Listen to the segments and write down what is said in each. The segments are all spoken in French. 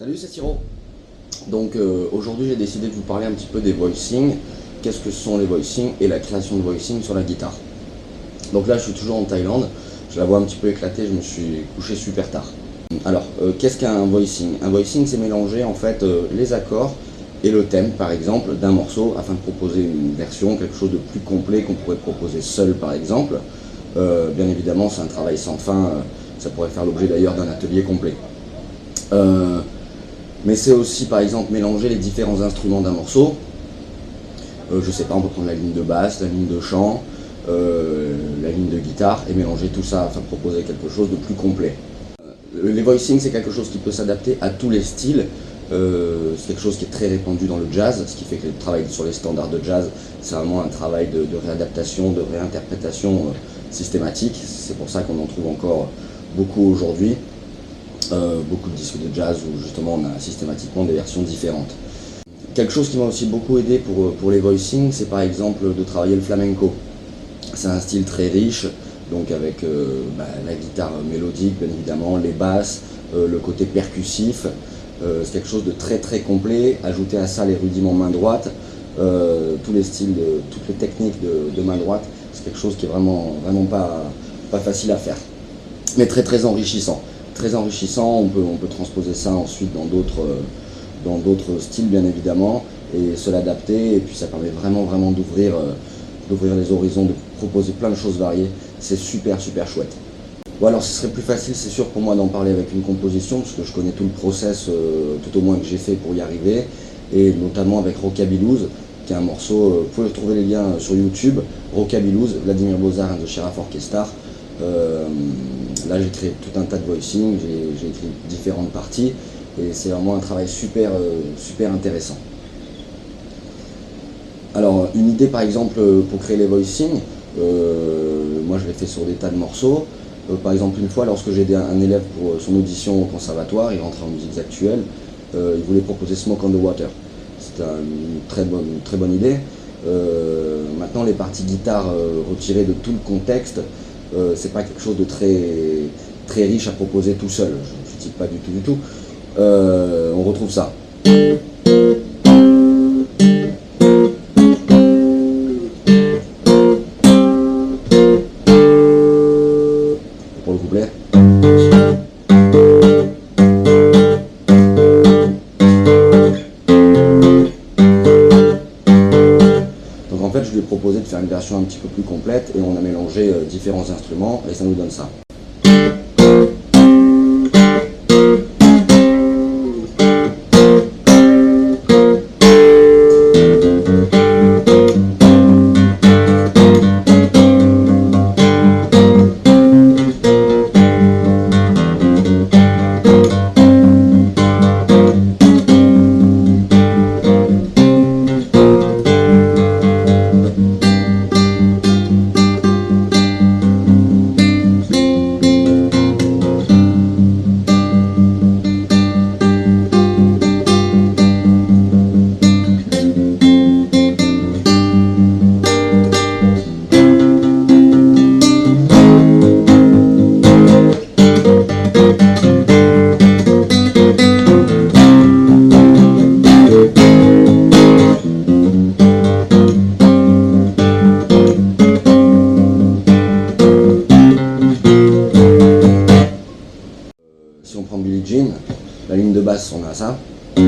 Salut, c'est Siro. Donc euh, aujourd'hui j'ai décidé de vous parler un petit peu des voicings, qu'est-ce que sont les voicings et la création de voicing sur la guitare? Donc là je suis toujours en Thaïlande, je la vois un petit peu éclatée, je me suis couché super tard. Alors euh, qu'est-ce qu'un voicing? Un voicing c'est mélanger en fait euh, les accords et le thème par exemple d'un morceau afin de proposer une version, quelque chose de plus complet qu'on pourrait proposer seul par exemple. bien évidemment c'est un travail sans fin, ça pourrait faire l'objet d'ailleurs d'un atelier complet. Mais c'est aussi par exemple mélanger les différents instruments d'un morceau. Euh, je sais pas, on peut prendre la ligne de basse, la ligne de chant, euh, la ligne de guitare et mélanger tout ça afin de proposer quelque chose de plus complet. Euh, les voicings c'est quelque chose qui peut s'adapter à tous les styles. c'est quelque chose qui est très répandu dans le jazz, ce qui fait que le travail sur les standards de jazz, c'est vraiment un travail de, réadaptation, de réinterprétation systématique. C'est pour ça qu'on en trouve encore beaucoup aujourd'hui. Euh, beaucoup de disques de jazz où justement on a systématiquement des versions différentes. Quelque chose qui m'a aussi beaucoup aidé pour, euh, les voicings, c'est par exemple de travailler le flamenco. C'est un style très riche, donc avec euh, bah, la guitare mélodique bien évidemment, les basses, le côté percussif. c'est quelque chose de très très complet. Ajouter à ça les rudiments main droite, tous les styles, toutes les techniques de, main droite, c'est quelque chose qui est vraiment, vraiment pas facile à faire, mais très très enrichissant très enrichissant. On peut, on peut transposer ça ensuite dans d'autres, dans d'autres styles, bien évidemment, et se l'adapter. Et puis ça permet vraiment, vraiment d'ouvrir, euh, d'ouvrir les horizons, de proposer plein de choses variées. C'est super, super chouette. Ou alors ce serait plus facile, c'est sûr, pour moi d'en parler avec une composition, parce que je connais tout le process, euh, tout au moins que j'ai fait pour y arriver, et notamment avec Rockabillouz, qui est un morceau, euh, vous pouvez trouver les liens sur YouTube, Rockabillouz, Vladimir Bozar and the Sheriff Orchestra. Là, j'ai créé tout un tas de voicing, j'ai écrit différentes parties et c'est vraiment un travail super, euh, super intéressant. Alors, une idée par exemple pour créer les voicings, euh, moi je l'ai fait sur des tas de morceaux. Euh, par exemple, une fois, lorsque j'ai un élève pour son audition au conservatoire, il rentrait en musique actuelle, il voulait proposer Smoke on the Water. C'était une très bonne, très bonne idée. maintenant, les parties guitare retirées de tout le contexte, euh, c'est pas quelque chose de très, très riche à proposer tout seul. Je ne critique pas du tout du tout. Euh, on retrouve ça. Pour le couplet. en fait, je lui ai proposé de faire une version un petit peu plus complète et on euh, différents instruments et ça nous donne ça. De basse, on a ça. Je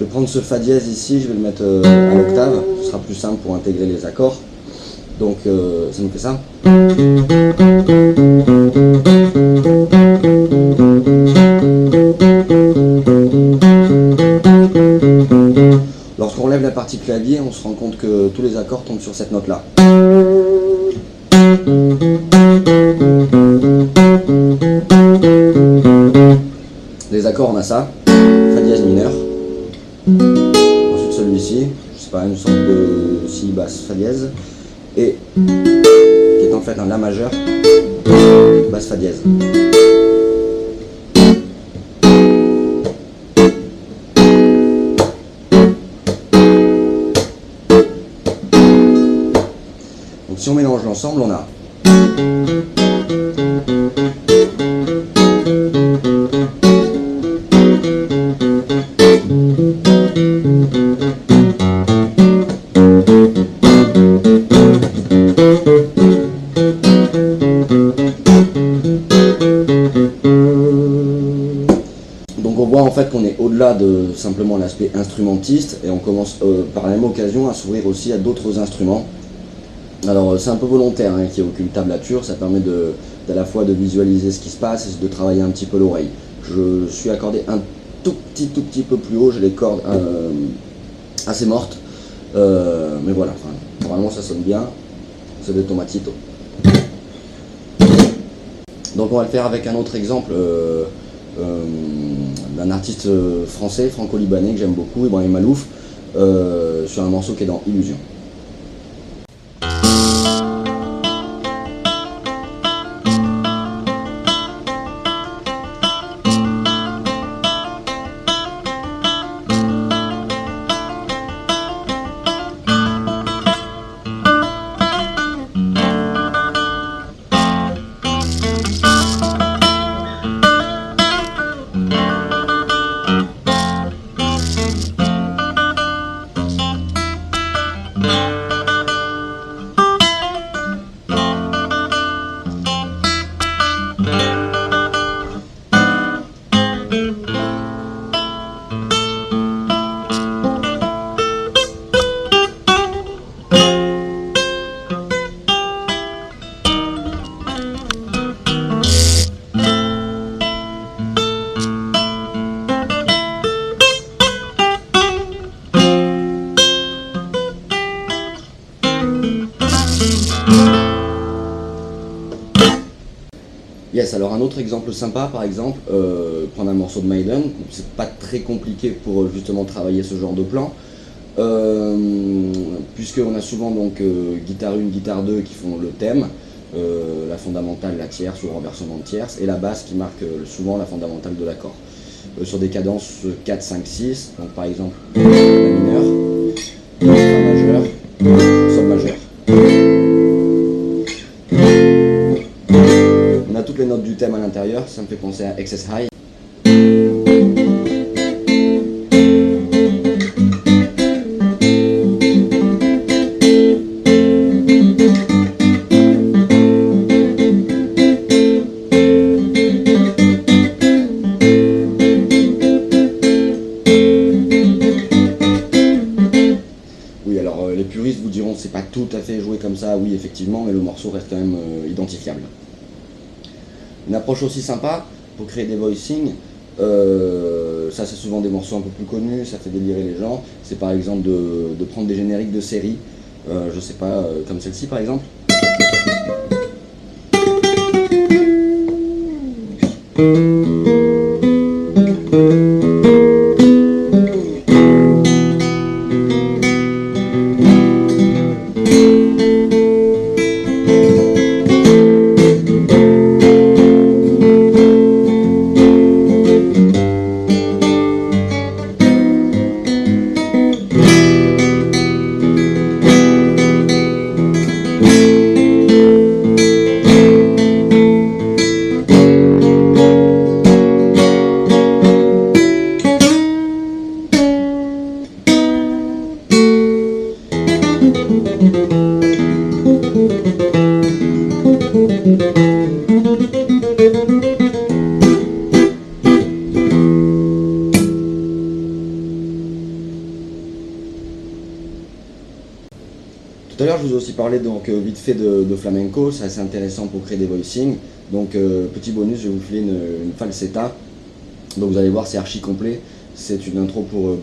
vais prendre ce Fa dièse ici, je vais le mettre euh, à l'octave, ce sera plus simple pour intégrer les accords. Donc euh, ça nous fait ça. Partie clavier, on se rend compte que tous les accords tombent sur cette note-là. Les accords, on a ça, Fa dièse mineur. Ensuite celui-ci, je sais pas, une sorte de Si basse Fa dièse. Et qui est en fait un La majeur, basse Fa dièse. On mélange l'ensemble, on a Donc on voit en fait qu'on est au-delà de simplement l'aspect instrumentiste et on commence euh, par la même occasion à s'ouvrir aussi à d'autres instruments. Alors euh, c'est un peu volontaire hein, qu'il n'y ait aucune tablature, ça permet de, d'à la fois de visualiser ce qui se passe et de travailler un petit peu l'oreille. Je suis accordé un tout petit tout petit peu plus haut, j'ai les cordes euh, assez mortes, Euh, mais voilà, normalement ça sonne bien, c'est de tomatito. Donc on va le faire avec un autre exemple d'un artiste français, franco-libanais, que j'aime beaucoup, Ibrahim Malouf, sur un morceau qui est dans Illusion. Alors un autre exemple sympa, par exemple, euh, prendre un morceau de Maiden, c'est pas très compliqué pour euh, justement travailler ce genre de plan, euh, puisqu'on a souvent donc guitare 1, guitare 2 qui font le thème, la fondamentale, la tierce ou le renversement de tierce, et la basse qui marque souvent la fondamentale de l'accord. Sur des cadences 4, 5, 6, donc par exemple la mineure, ça me fait penser à Excess High. Oui, alors euh, les puristes vous diront c'est pas tout à fait joué comme ça, oui effectivement, mais le morceau reste quand même euh, identifiable. Une approche aussi sympa pour créer des voicings, euh, ça c'est souvent des morceaux un peu plus connus, ça fait délirer les gens, c'est par exemple de, prendre des génériques de séries, euh, je sais pas, euh, comme celle-ci par exemple. Tout à l'heure, je vous ai aussi parlé donc euh, vite fait de, de flamenco, c'est assez intéressant pour créer des voicings. Donc euh, petit bonus, je vais vous filer une, falsetta. Donc vous allez voir, c'est archi complet. C'est une intro pour euh.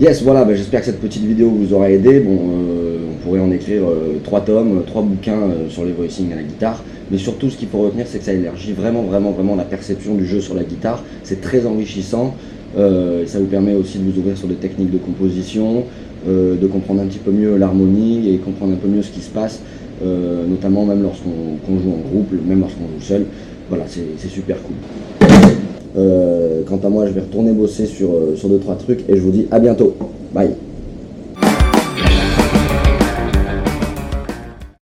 Yes, voilà, bah, j'espère que cette petite vidéo vous aura aidé. Bon, euh, on pourrait en écrire euh, trois tomes, trois bouquins euh, sur les voicing à la guitare. Mais surtout, ce qu'il faut retenir, c'est que ça élargit vraiment, vraiment, vraiment la perception du jeu sur la guitare. C'est très enrichissant. ça vous permet aussi de vous ouvrir sur des techniques de composition, de comprendre un petit peu mieux l'harmonie et comprendre un peu mieux ce qui se passe, notamment même lorsqu'on joue en groupe, même lorsqu'on joue seul. Voilà, c'est super cool. Quant à moi, je vais retourner bosser sur, sur deux, trois trucs et je vous dis à bientôt. Bye